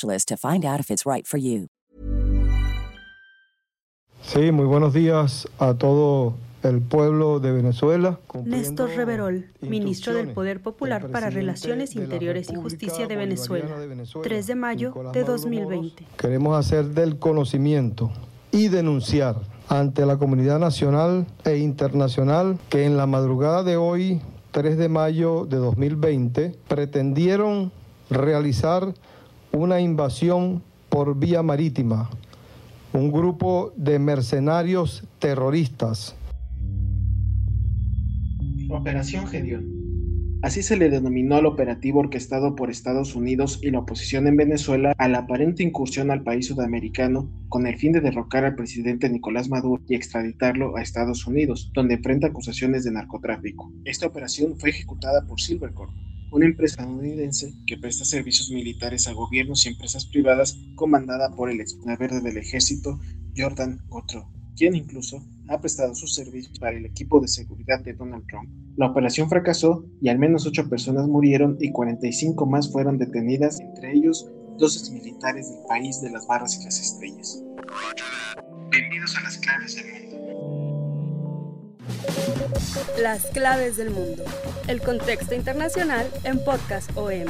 to find out if it's right for you. Sí, muy buenos días a todo el pueblo de Venezuela. Néstor Reverol, ministro del Poder Popular para Relaciones Interiores y Justicia de Venezuela, 3 de mayo de 2020. Queremos hacer del conocimiento y denunciar ante la comunidad nacional e internacional que en la madrugada de hoy, 3 de mayo de 2020, pretendieron realizar una invasión por vía marítima, un grupo de mercenarios terroristas. Operación Gedeón. Así se le denominó al operativo orquestado por Estados Unidos y la oposición en Venezuela a la aparente incursión al país sudamericano con el fin de derrocar al presidente Nicolás Maduro y extraditarlo a Estados Unidos, donde enfrenta acusaciones de narcotráfico. Esta operación fue ejecutada por Silvercorp, una empresa estadounidense que presta servicios militares a gobiernos y empresas privadas comandada por el ex del ejército Jordan Gottro, quien incluso ha prestado sus servicios para el equipo de seguridad de Donald Trump. La operación fracasó y al menos ocho personas murieron y 45 más fueron detenidas, entre ellos dos militares del país de las barras y las estrellas. Bienvenidos a las claves del mundo. Las claves del mundo. El contexto internacional en Podcast OM.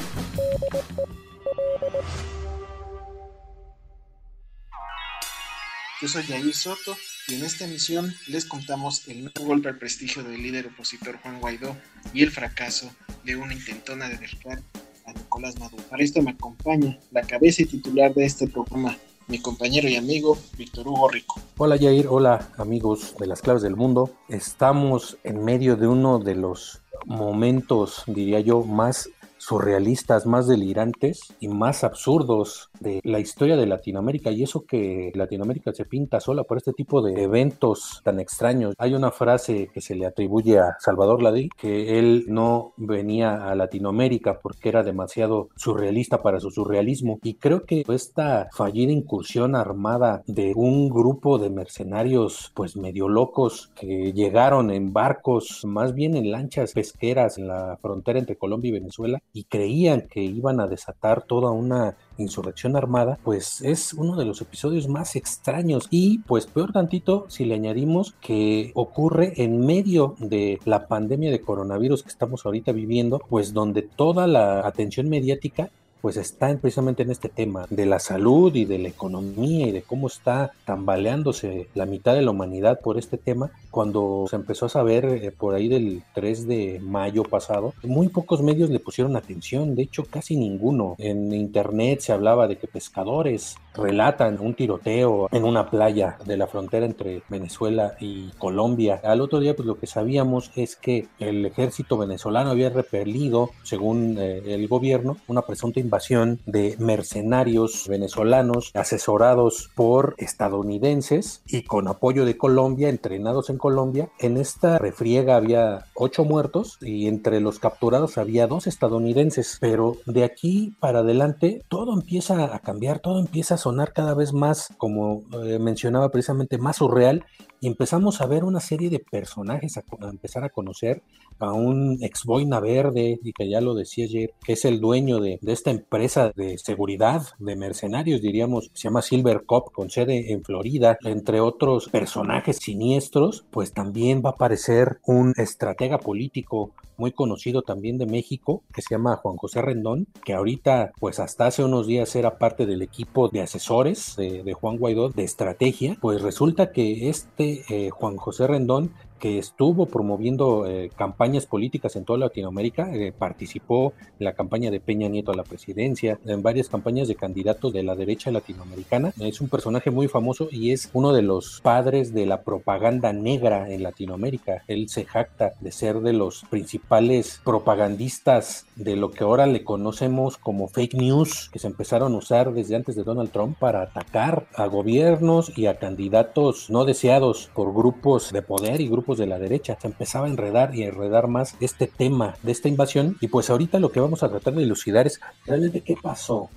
Yo soy Jair Soto y en esta emisión les contamos el nuevo golpe al prestigio del líder opositor Juan Guaidó y el fracaso de una intentona de derrocar a Nicolás Maduro. Para esto me acompaña la cabeza y titular de este programa, mi compañero y amigo Víctor Hugo Rico. Hola Jair, hola amigos de las claves del mundo. Estamos en medio de uno de los momentos, diría yo, más surrealistas, más delirantes y más absurdos de la historia de Latinoamérica y eso que Latinoamérica se pinta sola por este tipo de eventos tan extraños. Hay una frase que se le atribuye a Salvador Ladí que él no venía a Latinoamérica porque era demasiado surrealista para su surrealismo y creo que esta fallida incursión armada de un grupo de mercenarios pues medio locos que llegaron en barcos, más bien en lanchas pesqueras en la frontera entre Colombia y Venezuela y creían que iban a desatar toda una insurrección armada, pues es uno de los episodios más extraños y pues peor tantito si le añadimos que ocurre en medio de la pandemia de coronavirus que estamos ahorita viviendo, pues donde toda la atención mediática pues está precisamente en este tema de la salud y de la economía y de cómo está tambaleándose la mitad de la humanidad por este tema. Cuando se empezó a saber eh, por ahí del 3 de mayo pasado, muy pocos medios le pusieron atención, de hecho casi ninguno. En internet se hablaba de que pescadores relatan un tiroteo en una playa de la frontera entre Venezuela y Colombia. Al otro día pues lo que sabíamos es que el ejército venezolano había repelido, según eh, el gobierno, una presunta invasión de mercenarios venezolanos asesorados por estadounidenses y con apoyo de Colombia, entrenados en Colombia. En esta refriega había ocho muertos y entre los capturados había dos estadounidenses, pero de aquí para adelante todo empieza a cambiar, todo empieza a sonar cada vez más, como eh, mencionaba precisamente, más surreal y empezamos a ver una serie de personajes, a, empezar a conocer a un ex boina verde, y que ya lo decía ayer, que es el dueño de, de, esta empresa de seguridad de mercenarios, diríamos, se llama Silver Cop, con sede en Florida, entre otros personajes siniestros, pues también va a aparecer un estratega político muy conocido también de México, que se llama Juan José Rendón, que ahorita, pues hasta hace unos días era parte del equipo de asesores de, Juan Guaidó de estrategia, pues resulta que este eh, Juan José Rendón que estuvo promoviendo eh, campañas políticas en toda Latinoamérica, eh, participó en la campaña de Peña Nieto a la presidencia, en varias campañas de candidatos de la derecha latinoamericana. Es un personaje muy famoso y es uno de los padres de la propaganda negra en Latinoamérica. Él se jacta de ser de los principales propagandistas de lo que ahora le conocemos como fake news, que se empezaron a usar desde antes de Donald Trump para atacar a gobiernos y a candidatos no deseados por grupos de poder y grupos de la derecha. Se empezaba a enredar y a enredar más este tema de esta invasión y pues ahorita lo que vamos a tratar de elucidar es realmente qué pasó.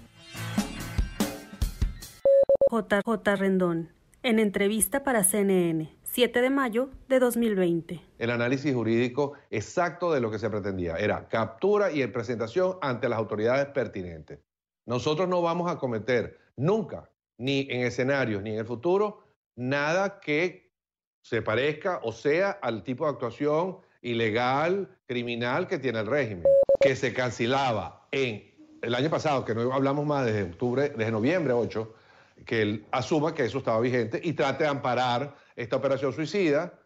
JJ Rendón, en entrevista para CNN, 7 de mayo de 2020. El análisis jurídico exacto de lo que se pretendía era captura y presentación ante las autoridades pertinentes. Nosotros no vamos a cometer nunca, ni en escenarios ni en el futuro, nada que se parezca o sea al tipo de actuación ilegal, criminal que tiene el régimen, que se cancelaba en el año pasado, que no hablamos más desde octubre, desde noviembre 8, que él asuma que eso estaba vigente y trate de amparar esta operación suicida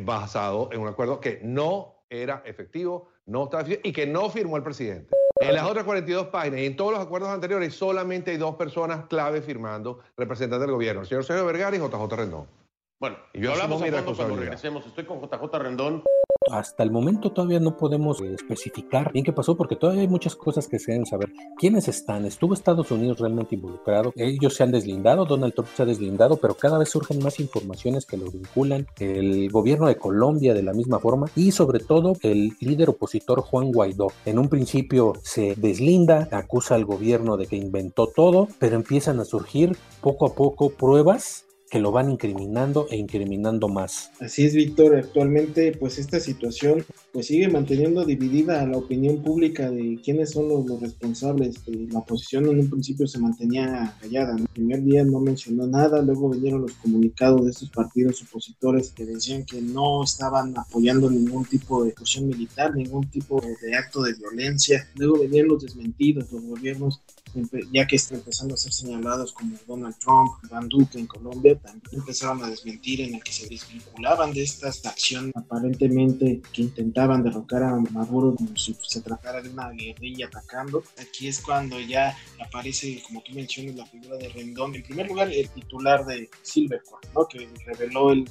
basado en un acuerdo que no era efectivo, no estaba y que no firmó el presidente. En las otras 42 páginas y en todos los acuerdos anteriores solamente hay dos personas clave firmando representantes del gobierno, el señor Sergio Vergara y JJ Rendón. Bueno, yo hablamos a fondo cuando regresemos. Estoy con JJ Rendón. Hasta el momento todavía no podemos eh, especificar bien qué pasó porque todavía hay muchas cosas que se deben saber. ¿Quiénes están? ¿Estuvo Estados Unidos realmente involucrado? Ellos se han deslindado, Donald Trump se ha deslindado, pero cada vez surgen más informaciones que lo vinculan. El gobierno de Colombia de la misma forma y sobre todo el líder opositor Juan Guaidó. En un principio se deslinda, acusa al gobierno de que inventó todo, pero empiezan a surgir poco a poco pruebas que lo van incriminando e incriminando más. Así es, Víctor. Actualmente, pues esta situación pues sigue manteniendo dividida a la opinión pública de quiénes son los, responsables. la oposición en un principio se mantenía callada. El primer día no mencionó nada, luego vinieron los comunicados de estos partidos opositores que decían que no estaban apoyando ningún tipo de ejecución militar, ningún tipo de acto de violencia. Luego venían los desmentidos, los gobiernos ya que están empezando a ser señalados como Donald Trump, Van Duque en Colombia, también empezaron a desmentir en el que se desvinculaban de estas acciones aparentemente que intentaban derrocar a Maduro como si se tratara de una guerrilla atacando. Aquí es cuando ya aparece, como tú mencionas, la figura de Rendón. En primer lugar, el titular de Silvercorp, ¿no? que reveló el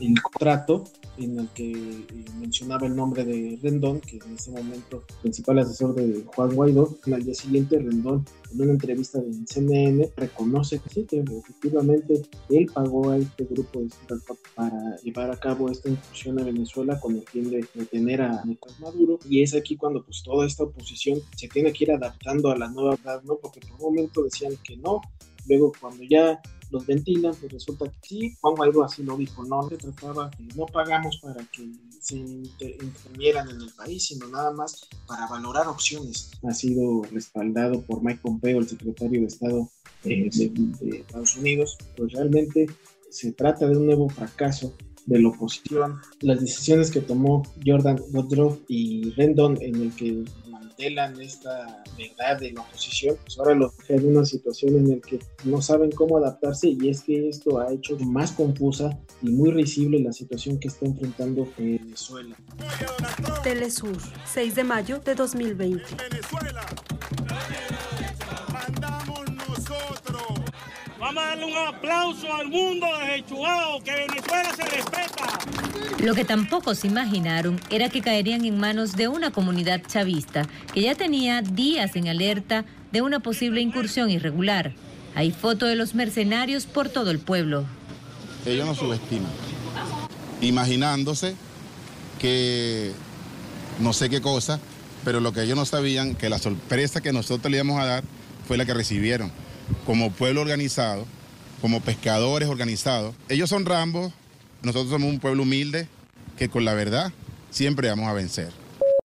el contrato en el que eh, mencionaba el nombre de Rendón, que en ese momento principal asesor de Juan Guaidó. Al día siguiente, Rendón, en una entrevista de CNN, reconoce que sí, que efectivamente él pagó a este grupo de para llevar a cabo esta incursión a Venezuela con el fin de detener a Nicolás Maduro. Y es aquí cuando pues toda esta oposición se tiene que ir adaptando a la nueva verdad, ¿no? Porque por un momento decían que no, luego cuando ya los ventilan, pues resulta que sí, Juan Guaidó así lo dijo, no se trataba que no pagamos para que se intervinieran en el país, sino nada más para valorar opciones. Ha sido respaldado por Mike Pompeo, el secretario de Estado eh, de, Estados Unidos, pues realmente se trata de un nuevo fracaso de la oposición, las decisiones que tomó Jordan Woodrow y Rendon en el que mantelan esta verdad de la oposición, pues ahora los deja en una situación en la que no saben cómo adaptarse y es que esto ha hecho más confusa y muy risible la situación que está enfrentando Venezuela. Telesur, 6 de mayo de 2020. Vamos a darle un aplauso al mundo de Chihuahua, que Venezuela. Lo que tampoco se imaginaron era que caerían en manos de una comunidad chavista que ya tenía días en alerta de una posible incursión irregular. Hay fotos de los mercenarios por todo el pueblo. Ellos nos subestiman, imaginándose que no sé qué cosa, pero lo que ellos no sabían, que la sorpresa que nosotros le íbamos a dar fue la que recibieron como pueblo organizado, como pescadores organizados. Ellos son Rambos Nosotros somos un pueblo humilde que con la verdad siempre vamos a vencer.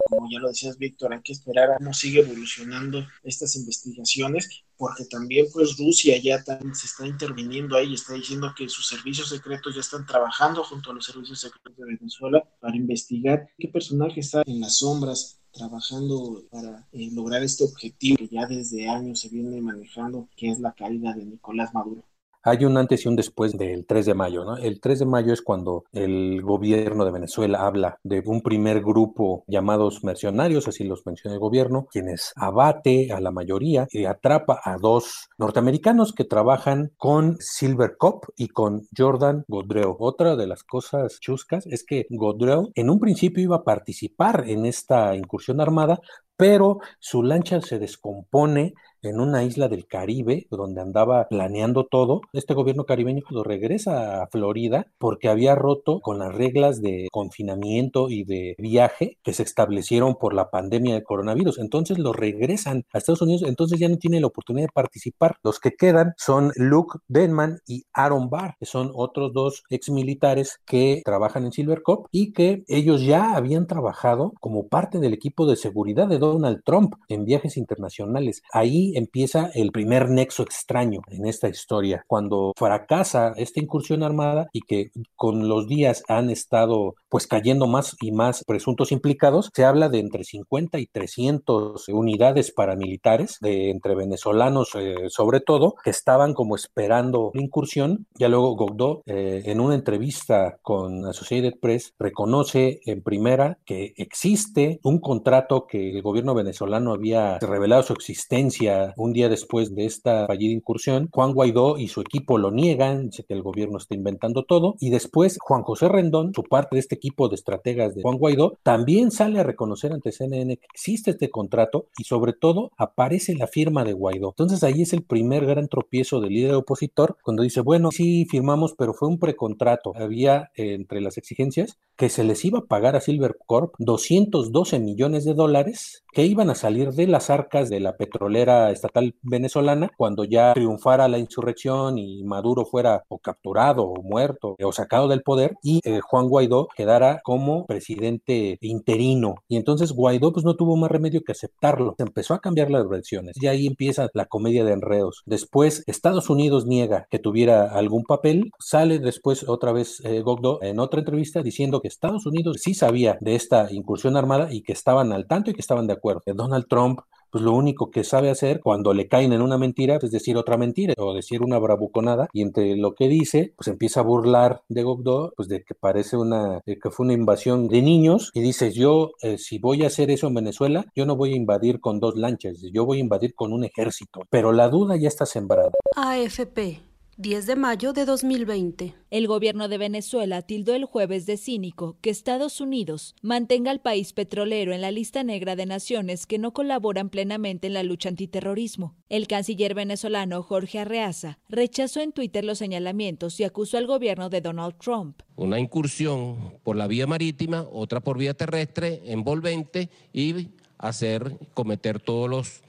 Como ya lo decías Víctor, hay que esperar a cómo sigue evolucionando estas investigaciones, porque también pues Rusia ya se está interviniendo ahí, está diciendo que sus servicios secretos ya están trabajando junto a los servicios secretos de Venezuela para investigar qué personaje está en las sombras trabajando para eh, lograr este objetivo que ya desde años se viene manejando, que es la caída de Nicolás Maduro hay un antes y un después del 3 de mayo. El 3 de mayo es cuando el gobierno de Venezuela habla de un primer grupo llamados mercenarios, así los menciona el gobierno, quienes abate a la mayoría y atrapa a dos norteamericanos que trabajan con Silver Cop y con Jordan Godreo. Otra de las cosas chuscas es que Godreo en un principio iba a participar en esta incursión armada, pero su lancha se descompone en una isla del Caribe donde andaba planeando todo. Este gobierno caribeño lo regresa a Florida porque había roto con las reglas de confinamiento y de viaje que se establecieron por la pandemia del coronavirus. Entonces lo regresan a Estados Unidos, entonces ya no tiene la oportunidad de participar. Los que quedan son Luke Denman y Aaron Barr, que son otros dos ex militares que trabajan en Silver Cop y que ellos ya habían trabajado como parte del equipo de seguridad de Donald Trump en viajes internacionales. Ahí empieza el primer nexo extraño en esta historia, cuando fracasa esta incursión armada y que con los días han estado pues cayendo más y más presuntos implicados, se habla de entre 50 y 300 unidades paramilitares, de entre venezolanos eh, sobre todo, que estaban como esperando la incursión. Ya luego Gogdo, eh, en una entrevista con Associated Press, reconoce en primera que existe un contrato que el gobierno venezolano había revelado su existencia un día después de esta fallida incursión. Juan Guaidó y su equipo lo niegan, dice que el gobierno está inventando todo. Y después Juan José Rendón, su parte de este equipo de estrategas de Juan Guaidó, también sale a reconocer ante CNN que existe este contrato y sobre todo aparece la firma de Guaidó. Entonces ahí es el primer gran tropiezo del líder opositor cuando dice, bueno, sí firmamos, pero fue un precontrato. Había eh, entre las exigencias que se les iba a pagar a Silver Corp 212 millones de dólares que iban a salir de las arcas de la petrolera estatal venezolana cuando ya triunfara la insurrección y Maduro fuera o capturado o muerto o sacado del poder y eh, Juan Guaidó quedara como presidente interino. Y entonces Guaidó pues no tuvo más remedio que aceptarlo. Se empezó a cambiar las versiones y ahí empieza la comedia de enredos. Después Estados Unidos niega que tuviera algún papel. Sale después otra vez eh, Gogdo en otra entrevista diciendo que Estados Unidos sí sabía de esta incursión armada y que estaban al tanto y que estaban de acuerdo Donald Trump pues lo único que sabe hacer cuando le caen en una mentira es decir otra mentira o decir una bravuconada. Y entre lo que dice pues empieza a burlar de Gogdo pues de que parece una que fue una invasión de niños. Y dice yo eh, si voy a hacer eso en Venezuela yo no voy a invadir con dos lanchas yo voy a invadir con un ejército pero la duda ya está sembrada. AFP 10 de mayo de 2020. El gobierno de Venezuela tildó el jueves de cínico que Estados Unidos mantenga al país petrolero en la lista negra de naciones que no colaboran plenamente en la lucha antiterrorismo. El canciller venezolano Jorge Arreaza rechazó en Twitter los señalamientos y acusó al gobierno de Donald Trump. Una incursión por la vía marítima, otra por vía terrestre, envolvente y hacer cometer todas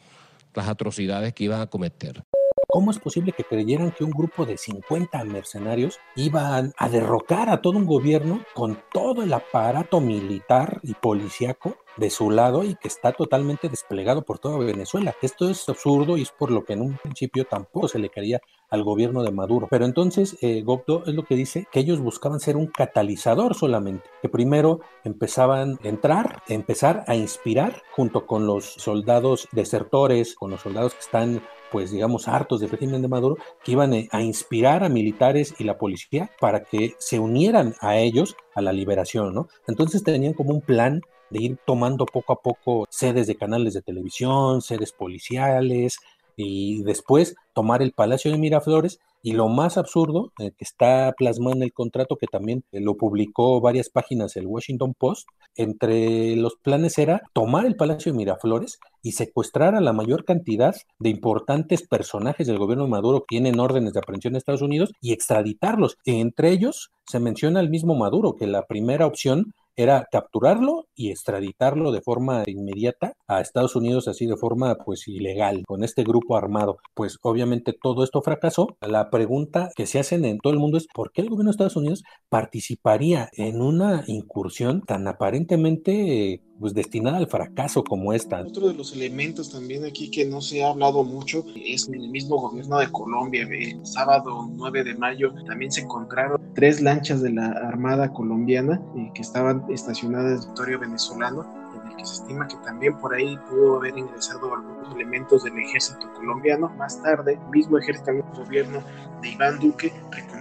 las atrocidades que iban a cometer. ¿Cómo es posible que creyeran que un grupo de 50 mercenarios iban a derrocar a todo un gobierno con todo el aparato militar y policíaco de su lado y que está totalmente desplegado por toda Venezuela. Esto es absurdo y es por lo que en un principio tampoco se le quería al gobierno de Maduro. Pero entonces eh, es lo que dice que ellos buscaban ser un catalizador solamente, que primero empezaban a entrar, empezar a inspirar junto con los soldados desertores, con los soldados que están pues digamos hartos del régimen de Maduro, que iban eh, a inspirar a militares y la policía para que se unieran a ellos a la liberación, ¿no? Entonces tenían como un plan de ir tomando poco a poco sedes de canales de televisión, sedes policiales y después tomar el Palacio de Miraflores y lo más absurdo, eh, que está plasmado en el contrato, que también eh, lo publicó varias páginas el Washington Post, entre los planes era tomar el Palacio de Miraflores y secuestrar a la mayor cantidad de importantes personajes del gobierno de Maduro que tienen órdenes de aprehensión en Estados Unidos y extraditarlos. Entre ellos se menciona el mismo Maduro, que la primera opción era capturarlo y extraditarlo de forma inmediata a Estados Unidos, así de forma pues ilegal, con este grupo armado. Pues obviamente todo esto fracasó. La pregunta que se hacen en todo el mundo es ¿por qué el gobierno de Estados Unidos participaría en una incursión tan aparentemente pues destinada al fracaso como esta. Otro de los elementos también aquí que no se ha hablado mucho es el mismo gobierno de Colombia. El sábado 9 de mayo también se encontraron tres lanchas de la Armada colombiana eh, que estaban estacionadas en territorio venezolano en el que se estima que también por ahí pudo haber ingresado algunos elementos del ejército colombiano. Más tarde, el mismo ejército, el gobierno de Iván Duque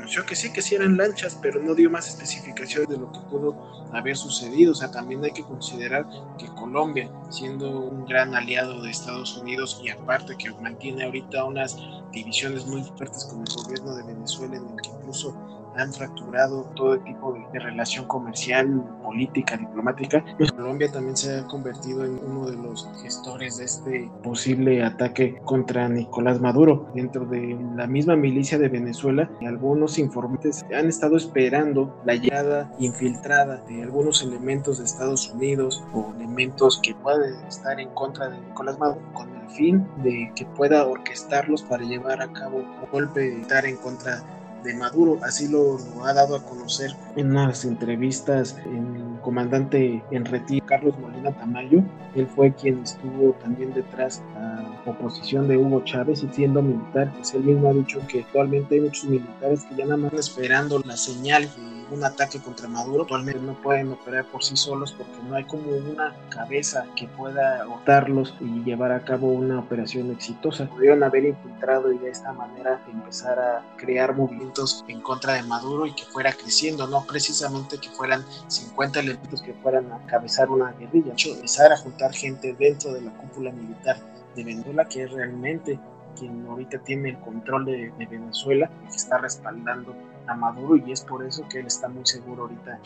reconoció que sí, que sí eran lanchas, pero no dio más especificaciones de lo que pudo haber sucedido. O sea, también hay que considerar que Colombia, siendo un gran aliado de Estados Unidos y aparte que mantiene ahorita unas divisiones muy fuertes con el gobierno de Venezuela, en el que incluso han fracturado todo tipo de, relación comercial, política, diplomática. Pues Colombia también se ha convertido en uno de los gestores de este posible ataque contra Nicolás Maduro. Dentro de la misma milicia de Venezuela, algunos informantes han estado esperando la llegada infiltrada de algunos elementos de Estados Unidos o elementos que puedan estar en contra de Nicolás Maduro con el fin de que pueda orquestarlos para llevar a cabo un golpe estar en contra de Maduro, así lo, ha dado a conocer en unas entrevistas el comandante en retiro, Carlos Molina Tamayo, él fue quien estuvo también detrás de la oposición de Hugo Chávez y siendo militar, pues él mismo ha dicho que actualmente hay muchos militares que ya nada más esperando la señal un ataque contra Maduro, actualmente no pueden operar por sí solos porque no hay como una cabeza que pueda optarlos y llevar a cabo una operación exitosa. Pudieron haber infiltrado y de esta manera empezar a crear movimientos en contra de Maduro y que fuera creciendo, no precisamente que fueran 50 elementos que fueran a cabezar una guerrilla, hecho, empezar a juntar gente dentro de la cúpula militar de Venezuela que es realmente quien ahorita tiene el control de, de Venezuela y que está respaldando a Maduro y es por eso que él está muy seguro ahorita.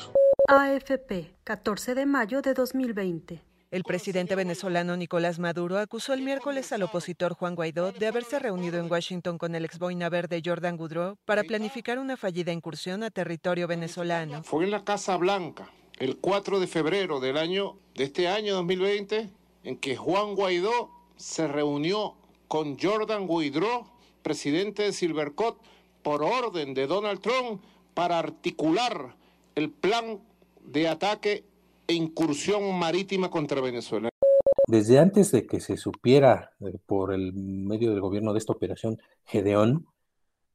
AFP, 14 de mayo de 2020. El presidente venezolano Nicolás Maduro acusó el miércoles al opositor Juan Guaidó de haberse reunido en Washington con el ex boina verde Jordan Goudreau para planificar una fallida incursión a territorio venezolano. Fue en la Casa Blanca el 4 de febrero del año de este año 2020 en que Juan Guaidó se reunió con Jordan Guaidó, presidente de Silvercott, por orden de Donald Trump para articular el plan de ataque e incursión marítima contra Venezuela. Desde antes de que se supiera eh, por el medio del gobierno de esta operación Gedeón,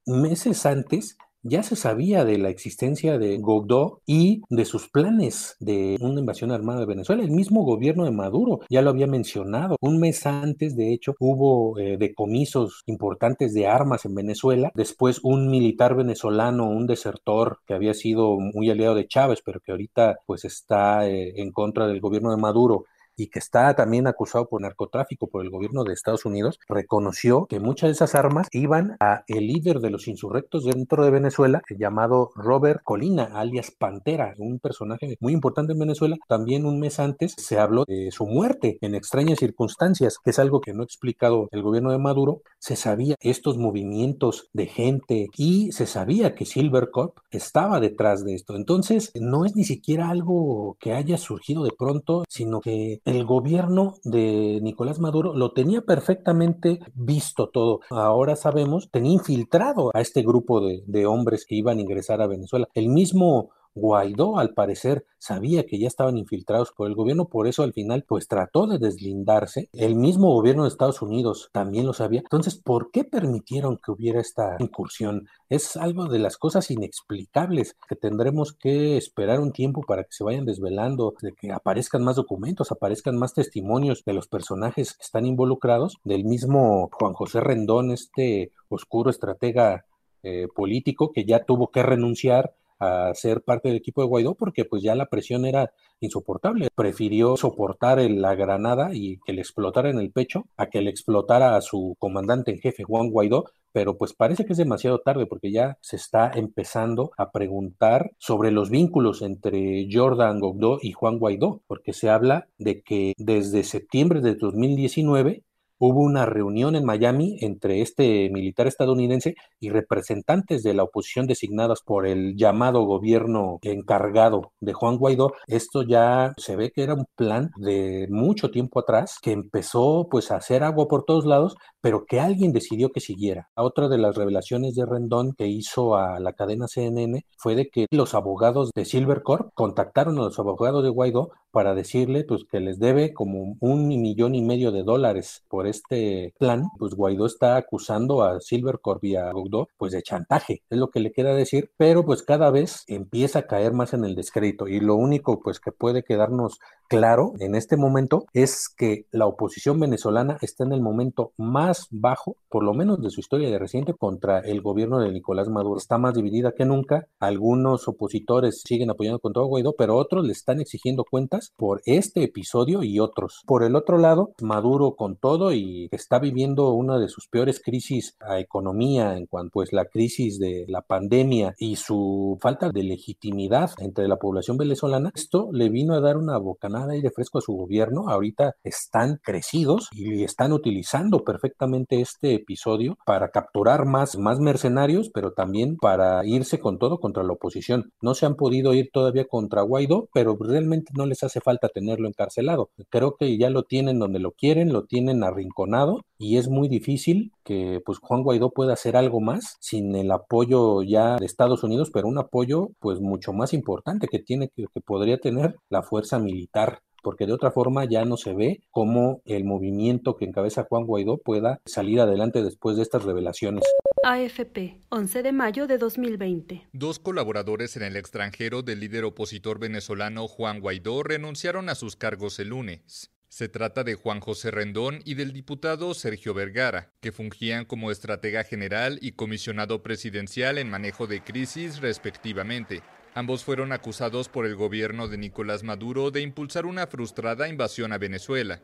meses antes ya se sabía de la existencia de Godó y de sus planes de una invasión armada de Venezuela. El mismo gobierno de Maduro ya lo había mencionado. Un mes antes, de hecho, hubo eh, decomisos importantes de armas en Venezuela. Después, un militar venezolano, un desertor que había sido muy aliado de Chávez, pero que ahorita pues está eh, en contra del gobierno de Maduro, y que está también acusado por narcotráfico por el gobierno de Estados Unidos, reconoció que muchas de esas armas iban a el líder de los insurrectos dentro de Venezuela, llamado Robert Colina, alias Pantera, un personaje muy importante en Venezuela. También un mes antes se habló de su muerte en extrañas circunstancias, que es algo que no ha explicado el gobierno de Maduro. Se sabía estos movimientos de gente y se sabía que Silvercorp estaba detrás de esto. Entonces, no es ni siquiera algo que haya surgido de pronto, sino que el gobierno de Nicolás Maduro lo tenía perfectamente visto todo. Ahora sabemos, tenía infiltrado a este grupo de, de hombres que iban a ingresar a Venezuela. El mismo Guaidó, al parecer, sabía que ya estaban infiltrados por el gobierno, por eso al final, pues trató de deslindarse. El mismo gobierno de Estados Unidos también lo sabía. Entonces, ¿por qué permitieron que hubiera esta incursión? Es algo de las cosas inexplicables que tendremos que esperar un tiempo para que se vayan desvelando, de que aparezcan más documentos, aparezcan más testimonios de los personajes que están involucrados, del mismo Juan José Rendón, este oscuro estratega eh, político que ya tuvo que renunciar a ser parte del equipo de Guaidó porque pues ya la presión era insoportable. Prefirió soportar la granada y que le explotara en el pecho a que le explotara a su comandante en jefe Juan Guaidó, pero pues parece que es demasiado tarde porque ya se está empezando a preguntar sobre los vínculos entre Jordan Guaidó y Juan Guaidó, porque se habla de que desde septiembre de 2019 hubo una reunión en Miami entre este militar estadounidense y representantes de la oposición designadas por el llamado gobierno encargado de Juan Guaidó. Esto ya se ve que era un plan de mucho tiempo atrás que empezó pues a hacer agua por todos lados, pero que alguien decidió que siguiera. Otra de las revelaciones de Rendón que hizo a la cadena CNN fue de que los abogados de Silvercorp contactaron a los abogados de Guaidó para decirle pues que les debe como un millón y medio de dólares por este plan, pues Guaidó está acusando a Silvercorp y a Guaidó pues de chantaje, es lo que le queda decir, pero pues cada vez empieza a caer más en el descrédito y lo único pues que puede quedarnos claro en este momento es que la oposición venezolana está en el momento más bajo, por lo menos de su historia de reciente, contra el gobierno de Nicolás Maduro. Está más dividida que nunca. Algunos opositores siguen apoyando contra Guaidó, pero otros le están exigiendo cuentas por este episodio y otros. Por el otro lado, Maduro con todo y está viviendo una de sus peores crisis a economía en cuanto pues la crisis de la pandemia y su falta de legitimidad entre la población venezolana, esto le vino a dar una bocanada de fresco a su gobierno. Ahorita están crecidos y están utilizando perfectamente este episodio para capturar más, más mercenarios, pero también para irse con todo contra la oposición. No se han podido ir todavía contra Guaidó, pero realmente no les hace falta tenerlo encarcelado. Creo que ya lo tienen donde lo quieren, lo tienen arrinconado y es muy difícil que pues Juan Guaidó pueda hacer algo más sin el apoyo ya de Estados Unidos, pero un apoyo pues mucho más importante que tiene que, que podría tener la fuerza militar porque de otra forma ya no se ve cómo el movimiento que encabeza Juan Guaidó pueda salir adelante después de estas revelaciones. AFP, 11 de mayo de 2020. Dos colaboradores en el extranjero del líder opositor venezolano Juan Guaidó renunciaron a sus cargos el lunes. Se trata de Juan José Rendón y del diputado Sergio Vergara, que fungían como estratega general y comisionado presidencial en manejo de crisis respectivamente. Ambos fueron acusados por el gobierno de Nicolás Maduro de impulsar una frustrada invasión a Venezuela.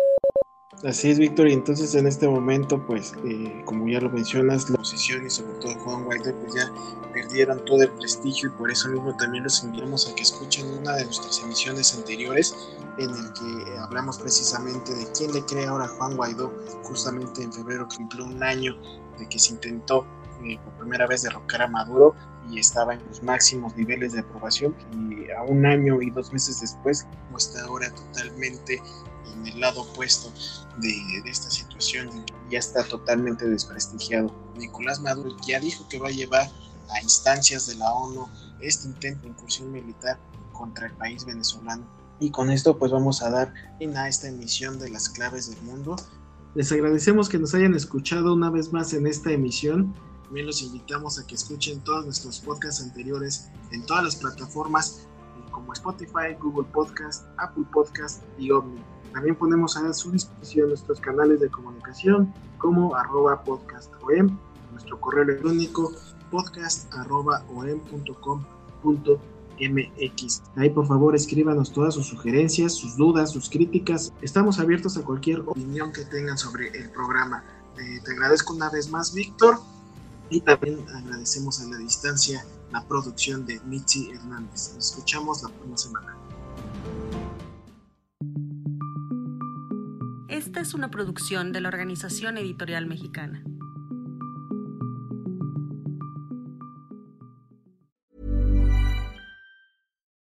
Así es, Víctor, y entonces en este momento, pues, eh, como ya lo mencionas, la oposición y sobre todo Juan Guaidó, pues ya perdieron todo el prestigio y por eso mismo también los invitamos a que escuchen una de nuestras emisiones anteriores en el que hablamos precisamente de quién le cree ahora a Juan Guaidó, justamente en febrero cumplió un año de que se intentó eh, por primera vez derrocar a Maduro estaba en los máximos niveles de aprobación y a un año y dos meses después está ahora totalmente en el lado opuesto de, de, esta situación ya está totalmente desprestigiado. Nicolás Maduro ya dijo que va a llevar a instancias de la ONU este intento de incursión militar contra el país venezolano. Y con esto pues vamos a dar fin a esta emisión de las claves del mundo. Les agradecemos que nos hayan escuchado una vez más en esta emisión también los invitamos a que escuchen todos nuestros podcasts anteriores en todas las plataformas eh, como Spotify, Google Podcast, Apple Podcast y Omni. También ponemos a su disposición nuestros canales de comunicación como arroba podcastom, nuestro correo electrónico podcast arroba mx. Ahí por favor escríbanos todas sus sugerencias, sus dudas, sus críticas. Estamos abiertos a cualquier opinión que tengan sobre el programa. Eh, te agradezco una vez más, Víctor. Y también agradecemos a la distancia la producción de Mitzi Hernández. Nos escuchamos la próxima semana. Esta es una producción de la Organización Editorial Mexicana.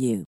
you.